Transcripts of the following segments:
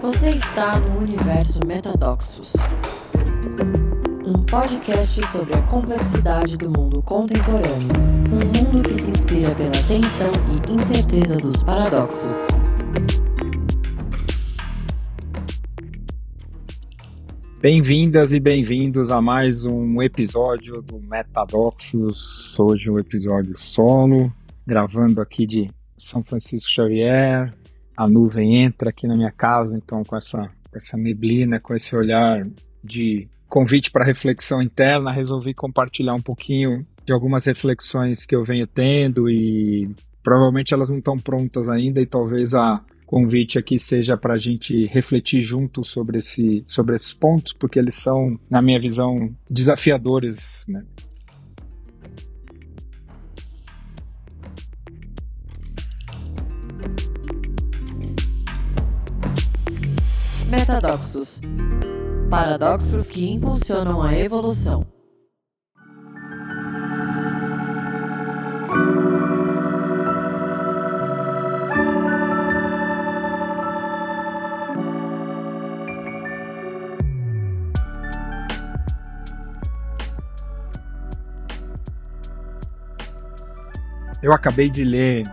Você está no universo Metadoxos, um podcast sobre a complexidade do mundo contemporâneo, um mundo que se inspira pela tensão e incerteza dos paradoxos. Bem-vindas e bem-vindos a mais um episódio do Metadoxos. Hoje um episódio solo, gravando aqui de São Francisco Xavier. A nuvem entra aqui na minha casa, então com essa, essa neblina, com esse olhar de convite para reflexão interna, resolvi compartilhar um pouquinho de algumas reflexões que eu venho tendo e provavelmente elas não estão prontas ainda e talvez a convite aqui seja para a gente refletir junto sobre, esse, sobre esses pontos, porque eles são, na minha visão, desafiadores. Né? Metadoxos paradoxos que impulsionam a evolução. Eu acabei de ler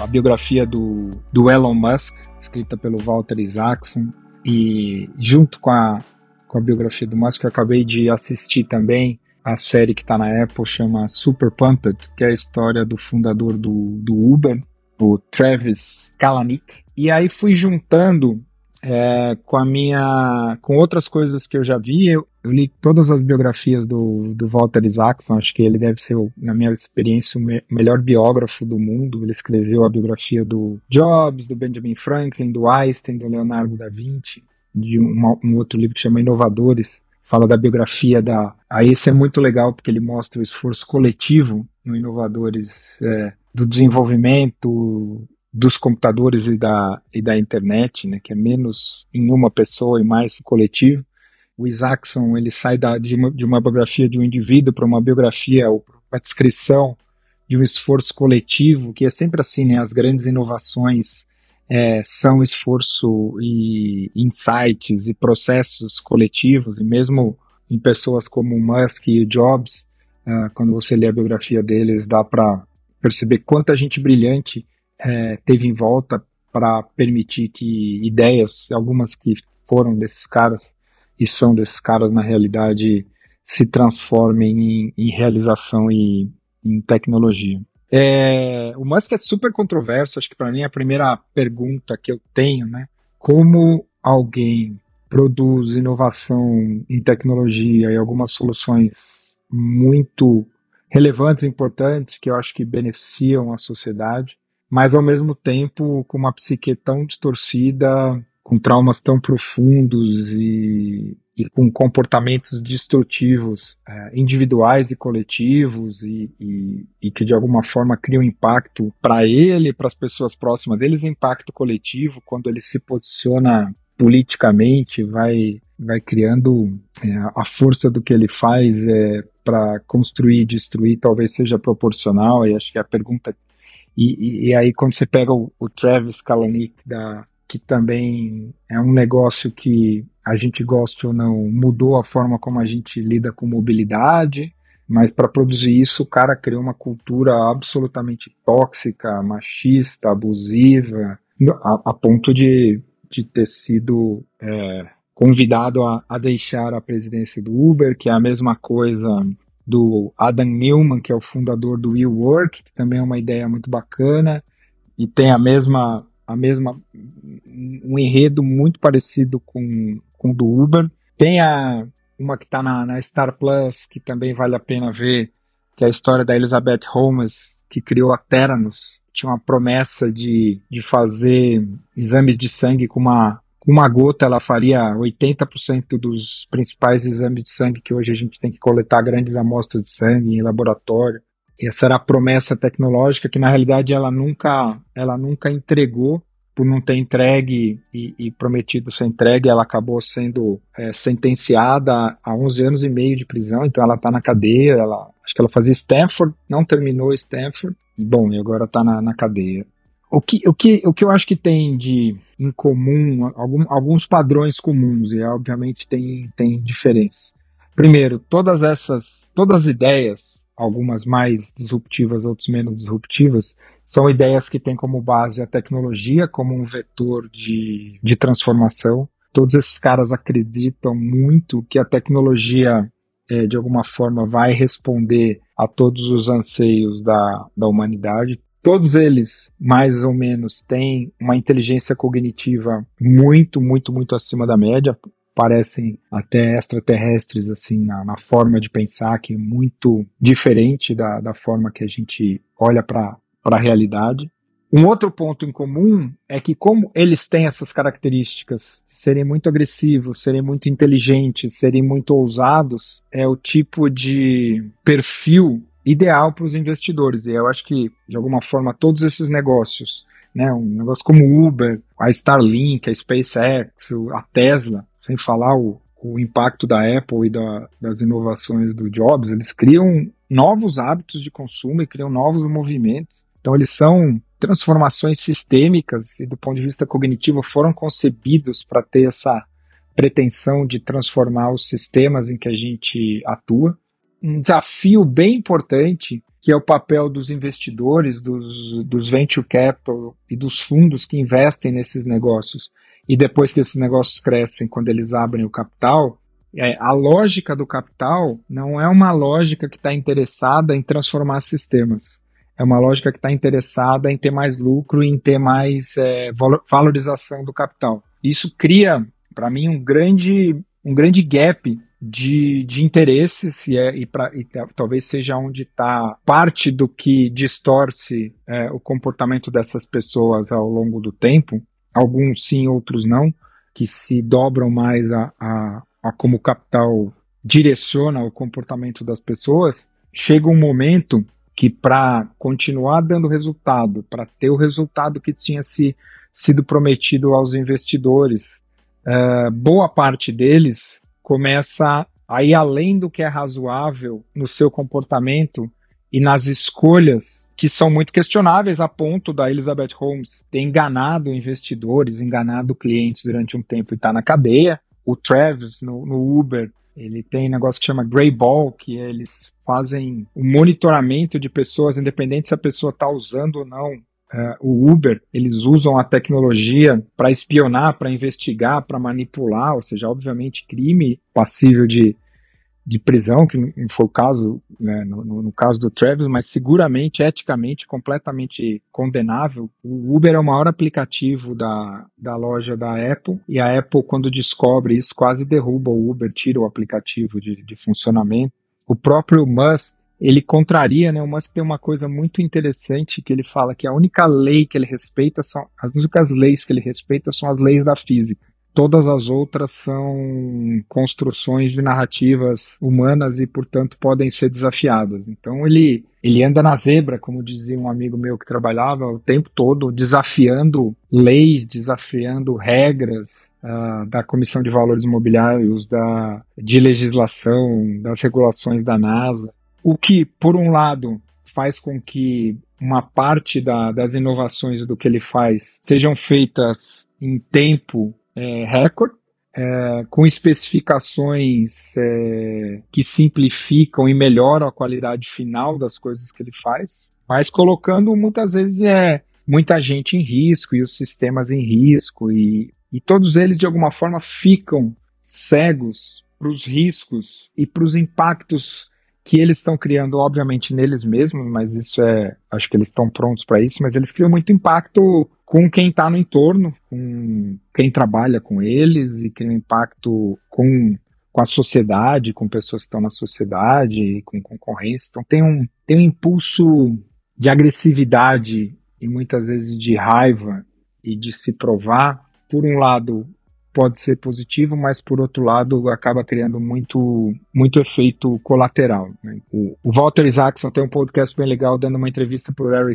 a biografia do, do Elon Musk, escrita pelo Walter Isaacson, e junto com a, com a biografia do Musk, eu acabei de assistir também a série que está na Apple, chama Super Pumped, que é a história do fundador do, do Uber, o Travis Kalanick. E aí fui juntando é, com a minha com outras coisas que eu já vi eu, eu, li todas as biografias do, do Walter Isaacson acho que ele deve ser na minha experiência o me, melhor biógrafo do mundo. Ele escreveu a biografia do Jobs do Benjamin Franklin do Einstein do Leonardo da Vinci de uma, um outro livro que chama Inovadores. Fala da biografia da aí esse é muito legal porque ele mostra o esforço coletivo no Inovadores é, do desenvolvimento dos computadores e da, e da internet, né, que é menos em uma pessoa e mais coletivo. O Isaacson ele sai da, de, uma, de uma biografia de um indivíduo para uma biografia ou uma descrição de um esforço coletivo, que é sempre assim, né, as grandes inovações é, são esforço e insights e processos coletivos, e mesmo em pessoas como Musk e Jobs, uh, quando você lê a biografia deles, dá para perceber quanta gente brilhante é, teve em volta para permitir que ideias, algumas que foram desses caras e são desses caras na realidade, se transformem em, em realização e em tecnologia. É, o Musk é super controverso, acho que para mim é a primeira pergunta que eu tenho, né? Como alguém produz inovação em tecnologia e algumas soluções muito relevantes importantes que eu acho que beneficiam a sociedade, mas ao mesmo tempo com uma psique tão distorcida, com traumas tão profundos e, e com comportamentos destrutivos é, individuais e coletivos e, e, e, que de alguma forma criam impacto para ele, para as pessoas próximas deles, impacto coletivo quando ele se posiciona politicamente, vai vai criando é, a força do que ele faz é, para construir e destruir talvez seja proporcional e acho que a pergunta e, e, e, aí quando você pega o, o Travis Kalanick, da, que também é um negócio que a gente gosta ou não, mudou a forma como a gente lida com mobilidade, mas para produzir isso o cara criou uma cultura absolutamente tóxica, machista, abusiva, a, a ponto de, de ter sido é, convidado a, a deixar a presidência do Uber, que é a mesma coisa do Adam Newman, que é o fundador do Will Work, que também é uma ideia muito bacana e tem a mesma a mesma um enredo muito parecido com com o do Uber. Tem a uma que está na, na Star Plus que também vale a pena ver, que é a história da Elizabeth Holmes, que criou a Theranos. Tinha uma promessa de, de fazer exames de sangue com uma uma gota ela faria 80% dos principais exames de sangue que hoje a gente tem que coletar grandes amostras de sangue em laboratório. Essa era a promessa tecnológica que na realidade ela nunca, ela nunca entregou por não ter entregue e, e prometido ser entregue, ela acabou sendo é, sentenciada a 11 anos e meio de prisão, então ela está na cadeia, ela, acho que ela fazia Stanford, não terminou Stanford, e bom, e agora está na, na cadeia. O que, o, que, o que eu acho que tem de em comum, algum, alguns padrões comuns, e obviamente tem, tem diferença. Primeiro, todas essas, todas as ideias, algumas mais disruptivas, outras menos disruptivas, são ideias que têm como base a tecnologia como um vetor de, de transformação. Todos esses caras acreditam muito que a tecnologia, é, de alguma forma, vai responder a todos os anseios da, da humanidade. Todos eles, mais ou menos, têm uma inteligência cognitiva muito, muito, muito acima da média. Parecem até extraterrestres, assim, na, na forma de pensar, que é muito diferente da, da forma que a gente olha para a realidade. Um outro ponto em comum é que, como eles têm essas características, serem muito agressivos, serem muito inteligentes, serem muito ousados, é o tipo de perfil ideal para os investidores. E eu acho que, de alguma forma, todos esses negócios, né, um negócio como o Uber, a Starlink, a SpaceX, a Tesla, sem falar o, o impacto da Apple e da, das inovações do Jobs, eles criam novos hábitos de consumo e criam novos movimentos. Então, eles são transformações sistêmicas e, do ponto de vista cognitivo, foram concebidos para ter essa pretensão de transformar os sistemas em que a gente atua um desafio bem importante, que é o papel dos investidores, dos, dos venture capital e dos fundos que investem nesses negócios. E depois que esses negócios crescem, quando eles abrem o capital, é, a lógica do capital não é uma lógica que está interessada em transformar sistemas. É uma lógica que está interessada em ter mais lucro e em ter mais é, valorização do capital. Isso cria, para mim, um grande, um grande gap de, de interesses e, é, e, pra, e talvez seja onde está parte do que distorce é, o comportamento dessas pessoas ao longo do tempo, alguns sim, outros não, que se dobram mais a, a, a como o capital direciona o comportamento das pessoas, chega um momento que para continuar dando resultado, para ter o resultado que tinha se, sido prometido aos investidores, é, boa parte deles começa a ir além do que é razoável no seu comportamento e nas escolhas que são muito questionáveis a ponto da Elizabeth Holmes ter enganado investidores, enganado clientes durante um tempo e estar tá na cadeia. O Travis no, no Uber, ele tem um negócio que chama Grey Ball, que eles fazem o monitoramento de pessoas, independente se a pessoa está usando ou não Uh, o Uber, eles usam a tecnologia para espionar, para investigar, para manipular, ou seja, obviamente crime passível de, de prisão, que não foi o caso né, no, no, caso do Travis, mas seguramente, eticamente, completamente condenável. O Uber é o maior aplicativo da, da loja da Apple, e a Apple, quando descobre isso, quase derruba o Uber, tira o aplicativo de, de funcionamento. O próprio Musk ele contraria, né? O Musk tem uma coisa muito interessante que ele fala que a única lei que ele respeita são as únicas leis que ele respeita são as leis da física. Todas as outras são construções de narrativas humanas e, portanto, podem ser desafiadas. Então ele ele anda na zebra, como dizia um amigo meu que trabalhava o tempo todo, desafiando leis, desafiando regras uh, da Comissão de Valores Imobiliários, da, de legislação, das regulações da NASA. O que, por um lado, faz com que uma parte da, das inovações do que ele faz sejam feitas em tempo é, recorde, é, com especificações é, que simplificam e melhoram a qualidade final das coisas que ele faz, mas colocando muitas vezes é, muita gente em risco e os sistemas em risco, e, e todos eles de alguma forma ficam cegos para os riscos e para os impactos que eles estão criando, obviamente, neles mesmos, mas isso é. Acho que eles estão prontos para isso, mas eles criam muito impacto com quem está no entorno, com quem trabalha com eles, e criam impacto com, com a sociedade, com pessoas que estão na sociedade, com concorrência. Então tem um, tem um impulso de agressividade e muitas vezes de raiva e de se provar, por um lado, pode ser positivo, mas por outro lado acaba criando muito, muito efeito colateral. Né? O, o, Walter Isaacson tem um podcast bem legal dando uma entrevista para o Larry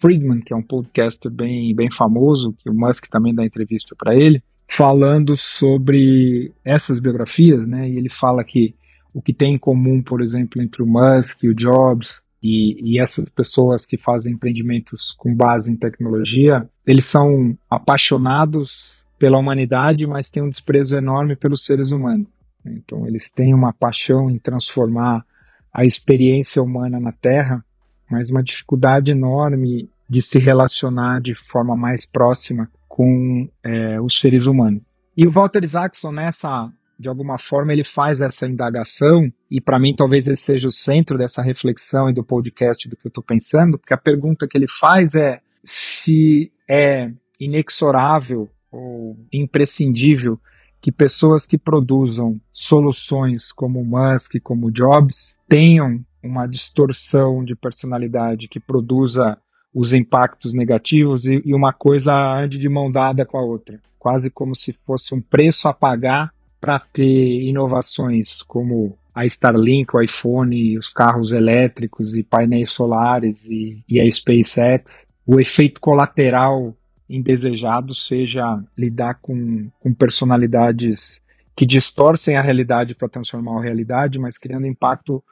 Friedman, que é um podcaster bem, bem famoso, que o Musk também dá entrevista para ele, falando sobre essas biografias, né? E ele fala que o que tem em comum, por exemplo, entre o Musk e o Jobs E, e, essas pessoas que fazem empreendimentos com base em tecnologia, eles são apaixonados pela humanidade, mas têm um desprezo enorme pelos seres humanos. Então, eles têm uma paixão em transformar a experiência humana na Terra, mas uma dificuldade enorme de se relacionar de forma mais próxima com é, os seres humanos. E o Walter Isaacson, nessa, de alguma forma, ele faz essa indagação, e para mim talvez esse seja o centro dessa reflexão e do podcast do que eu estou pensando, porque a pergunta que ele faz é se é inexorável ou imprescindível que pessoas que produzam soluções como Musk, como Jobs, tenham uma distorção de personalidade que produza os impactos negativos e, e uma coisa ande de mão dada com a outra, quase como se fosse um preço a pagar para ter inovações como a Starlink, o iPhone, os carros elétricos e painéis solares e, e a SpaceX, o efeito colateral indesejado seja lidar com, com personalidades que distorcem a realidade para transformar a realidade, mas criando impacto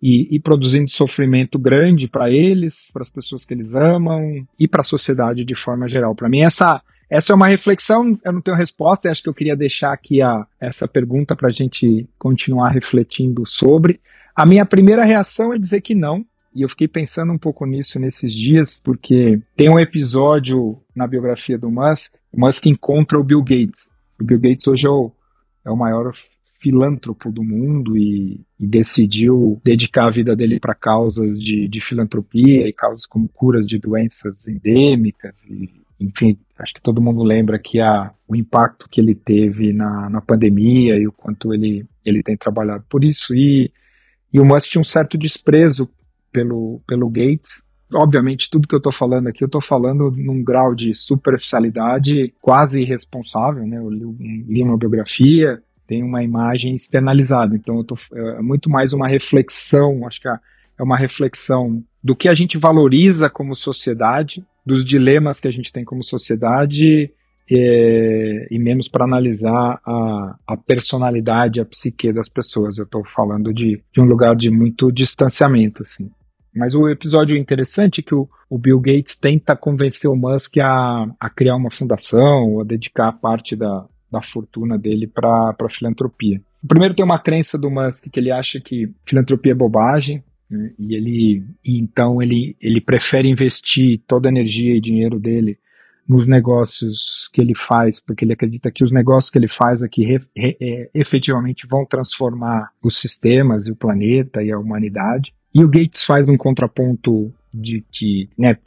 e, e produzindo sofrimento grande para eles, para as pessoas que eles amam e para a sociedade de forma geral. Para mim, essa, essa é uma reflexão, eu não tenho resposta, e acho que eu queria deixar aqui a, essa pergunta para a gente continuar refletindo sobre. A minha primeira reação é dizer que não, e eu fiquei pensando um pouco nisso nesses dias, porque tem um episódio na biografia do Musk, o Musk encontra o Bill Gates. O Bill Gates hoje é o, é o maior filântropo do mundo e, e decidiu dedicar a vida dele para causas de, de, filantropia e causas como curas de doenças endêmicas. E, enfim, acho que todo mundo lembra que a, o impacto que ele teve na, na pandemia e o quanto ele, ele tem trabalhado por isso. E, e o Musk tinha um certo desprezo pelo, pelo Gates. Obviamente, tudo que eu estou falando aqui, eu estou falando num grau de superficialidade quase irresponsável. Né? Eu li, li uma biografia, tem uma imagem externalizada. Então, eu tô, é muito mais uma reflexão, acho que é uma reflexão do que a gente valoriza como sociedade, dos dilemas que a gente tem como sociedade, é, e menos para analisar a, a, personalidade, a psique das pessoas. Eu estou falando de, de, um lugar de muito distanciamento, assim. Mas o episódio interessante é que o, o Bill Gates tenta convencer o Musk a, a criar uma fundação, a dedicar parte da, da fortuna dele para filantropia. Primeiro tem uma crença do Musk que ele acha que filantropia é bobagem, né, e ele e então ele, ele prefere investir toda a energia e dinheiro dele nos negócios que ele faz, porque ele acredita que os negócios que ele faz aqui re, re, é, efetivamente vão transformar os sistemas e o planeta e a humanidade. E o Gates faz um contraponto de que né,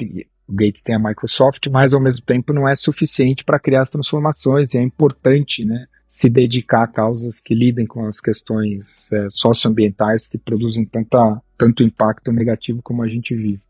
o Gates tem a Microsoft, mas ao mesmo tempo não é suficiente para criar as transformações e é importante né, se dedicar a causas que lidem com as questões é, socioambientais que produzem tanta, tanto impacto negativo como a gente vive.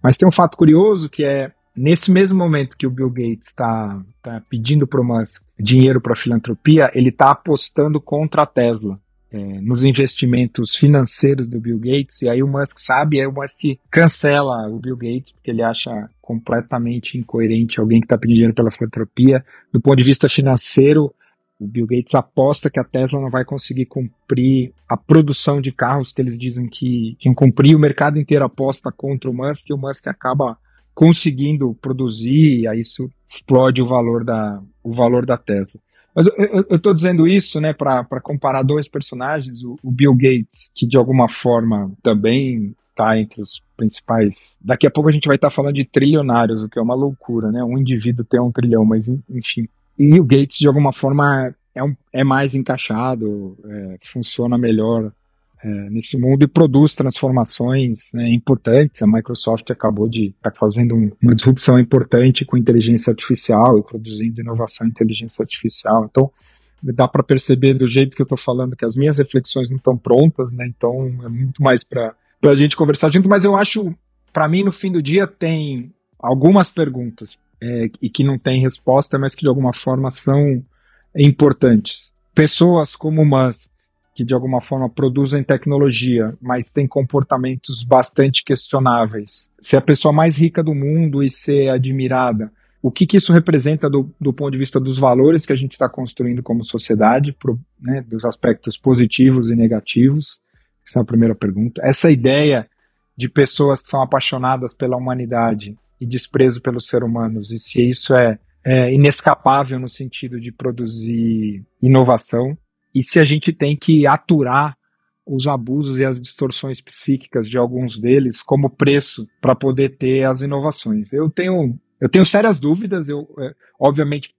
Mas tem um fato curioso que é nesse mesmo momento que o Bill Gates está tá pedindo para o dinheiro para filantropia, ele está apostando contra a Tesla é, nos investimentos financeiros do Bill Gates, e aí o Musk sabe, aí o Musk cancela o Bill Gates, porque ele acha completamente incoerente alguém que está pedindo dinheiro pela filantropia. Do ponto de vista financeiro, o Bill Gates aposta que a Tesla não vai conseguir cumprir a produção de carros que eles dizem que, iam cumprir, o mercado inteiro aposta contra o Musk, e o Musk acaba conseguindo produzir, e aí isso explode o valor da, o valor da Tesla. Mas eu estou dizendo isso né, para comparar dois personagens, o, o, Bill Gates, que de alguma forma também está entre os principais. Daqui a pouco a gente vai estar tá falando de trilionários, o que é uma loucura, né? Um indivíduo ter um trilhão, mas enfim. E o Gates, de alguma forma, é, um, é mais encaixado, é, funciona melhor é, nesse mundo e produz transformações né, importantes. A Microsoft acabou de estar tá fazendo um, uma disrupção importante com inteligência artificial e produzindo inovação em inteligência artificial. Então, dá para perceber do jeito que eu estou falando que as minhas reflexões não estão prontas, né? Então, é muito mais para a gente conversar junto. Mas eu acho, para mim, no fim do dia, tem algumas perguntas é, e que não tem resposta, mas que de alguma forma são importantes. Pessoas como Musk, que de alguma forma produzem tecnologia, mas têm comportamentos bastante questionáveis. Ser a pessoa mais rica do mundo e ser admirada. O que, que isso representa do, do ponto de vista dos valores que a gente está construindo como sociedade, pro, né, dos aspectos positivos e negativos? Essa é a primeira pergunta. Essa ideia de pessoas que são apaixonadas pela humanidade e desprezo pelos seres humanos, e se isso é, é inescapável no sentido de produzir inovação, e se a gente tem que aturar os abusos e as distorções psíquicas de alguns deles como preço para poder ter as inovações. Eu tenho eu tenho sérias dúvidas, eu, é, obviamente,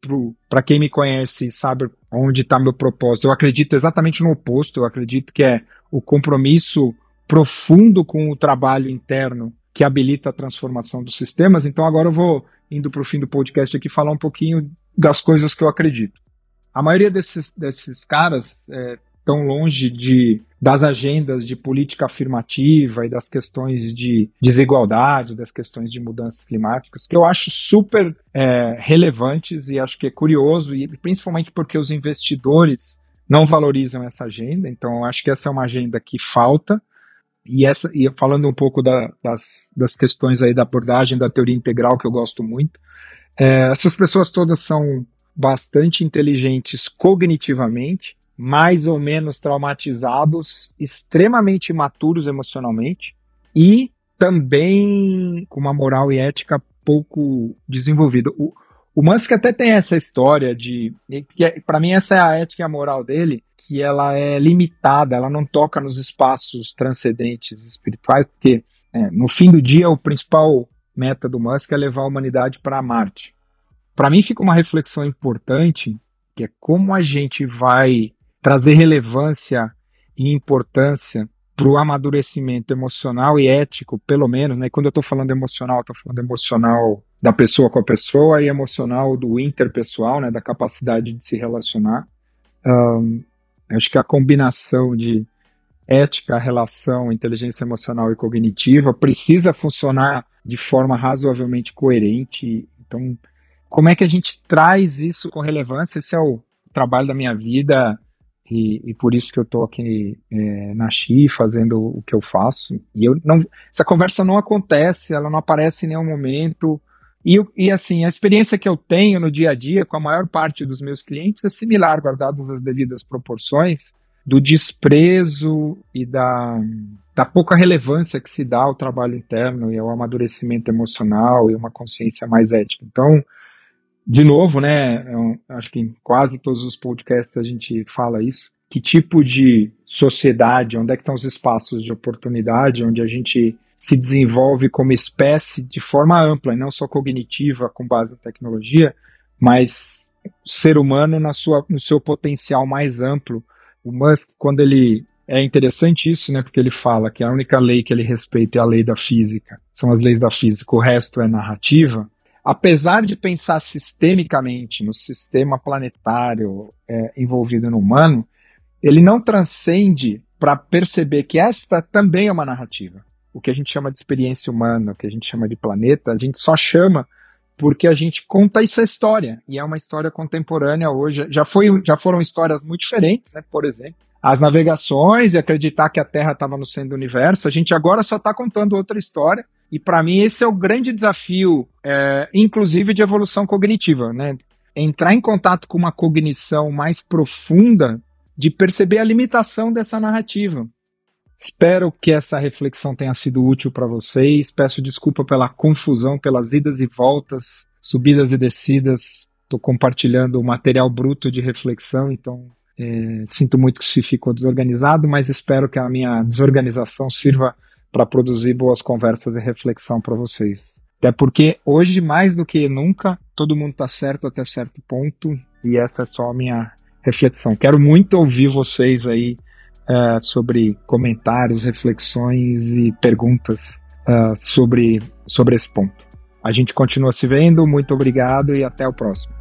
para quem me conhece sabe onde está meu propósito. Eu acredito exatamente no oposto, eu acredito que é o compromisso profundo com o trabalho interno que habilita a transformação dos sistemas. Então, agora eu vou, indo para o fim do podcast aqui, falar um pouquinho das coisas que eu acredito. A maioria desses, desses caras é, tão longe de, das agendas de política afirmativa e das questões de desigualdade, das questões de mudanças climáticas, que eu acho super é, relevantes e acho que é curioso, e principalmente porque os investidores não valorizam essa agenda, então eu acho que essa é uma agenda que falta. E, essa, e falando um pouco da, das, das questões aí da abordagem da teoria integral, que eu gosto muito, é, essas pessoas todas são bastante inteligentes cognitivamente, mais ou menos traumatizados, extremamente imaturos emocionalmente e também com uma moral e ética pouco desenvolvida. O, o Musk até tem essa história de. É, Para mim, essa é a ética e a moral dele, que ela é limitada, ela não toca nos espaços transcendentes espirituais, porque é, no fim do dia o principal meta do Musk é levar a humanidade para Marte. Para mim, fica uma reflexão importante, que é como a gente vai trazer relevância e importância para o amadurecimento emocional e ético, pelo menos, né? Quando eu estou falando emocional, estou falando emocional da pessoa com a pessoa e emocional do interpessoal, né? Da capacidade de se relacionar. Um, acho que a combinação de ética, relação, inteligência emocional e cognitiva precisa funcionar de forma razoavelmente coerente. Então, como é que a gente traz isso com relevância? Esse é o trabalho da minha vida e, e, por isso que eu estou aqui é, na Xi fazendo o que eu faço. E eu não, essa conversa não acontece, ela não aparece em nenhum momento. E, e assim, a experiência que eu tenho no dia a dia com a maior parte dos meus clientes é similar, guardadas as devidas proporções, do desprezo e da, da pouca relevância que se dá ao trabalho interno e ao amadurecimento emocional e uma consciência mais ética. Então, de novo, né, eu acho que em quase todos os podcasts a gente fala isso, que tipo de sociedade, onde é que estão os espaços de oportunidade, onde a gente se desenvolve como espécie de forma ampla, não só cognitiva com base na tecnologia, mas ser humano na sua, no seu potencial mais amplo. O Musk, quando ele é interessante isso, né? Porque ele fala que a única lei que ele respeita é a lei da física, são as leis da física, o resto é narrativa apesar de pensar sistemicamente no sistema planetário é, envolvido no humano, ele não transcende para perceber que esta também é uma narrativa. O que a gente chama de experiência humana, o que a gente chama de planeta, a gente só chama porque a gente conta essa história e é uma história contemporânea hoje. Já, foi, já foram histórias muito diferentes, né? Por exemplo, as navegações e acreditar que a Terra estava no centro do universo. A gente agora só está contando outra história e para mim esse é o grande desafio, é, inclusive de evolução cognitiva, né? Entrar em contato com uma cognição mais profunda de perceber a limitação dessa narrativa. Espero que essa reflexão tenha sido útil para vocês. Peço desculpa pela confusão, pelas idas e voltas, subidas e descidas. Estou compartilhando o material bruto de reflexão, então é, sinto muito que se ficou desorganizado, mas espero que a minha desorganização sirva para produzir boas conversas e reflexão para vocês. Até porque hoje, mais do que nunca, todo mundo está certo até certo ponto, e essa é só a minha reflexão. Quero muito ouvir vocês aí uh, sobre comentários, reflexões e perguntas uh, sobre, sobre esse ponto. A gente continua se vendo, muito obrigado e até o próximo.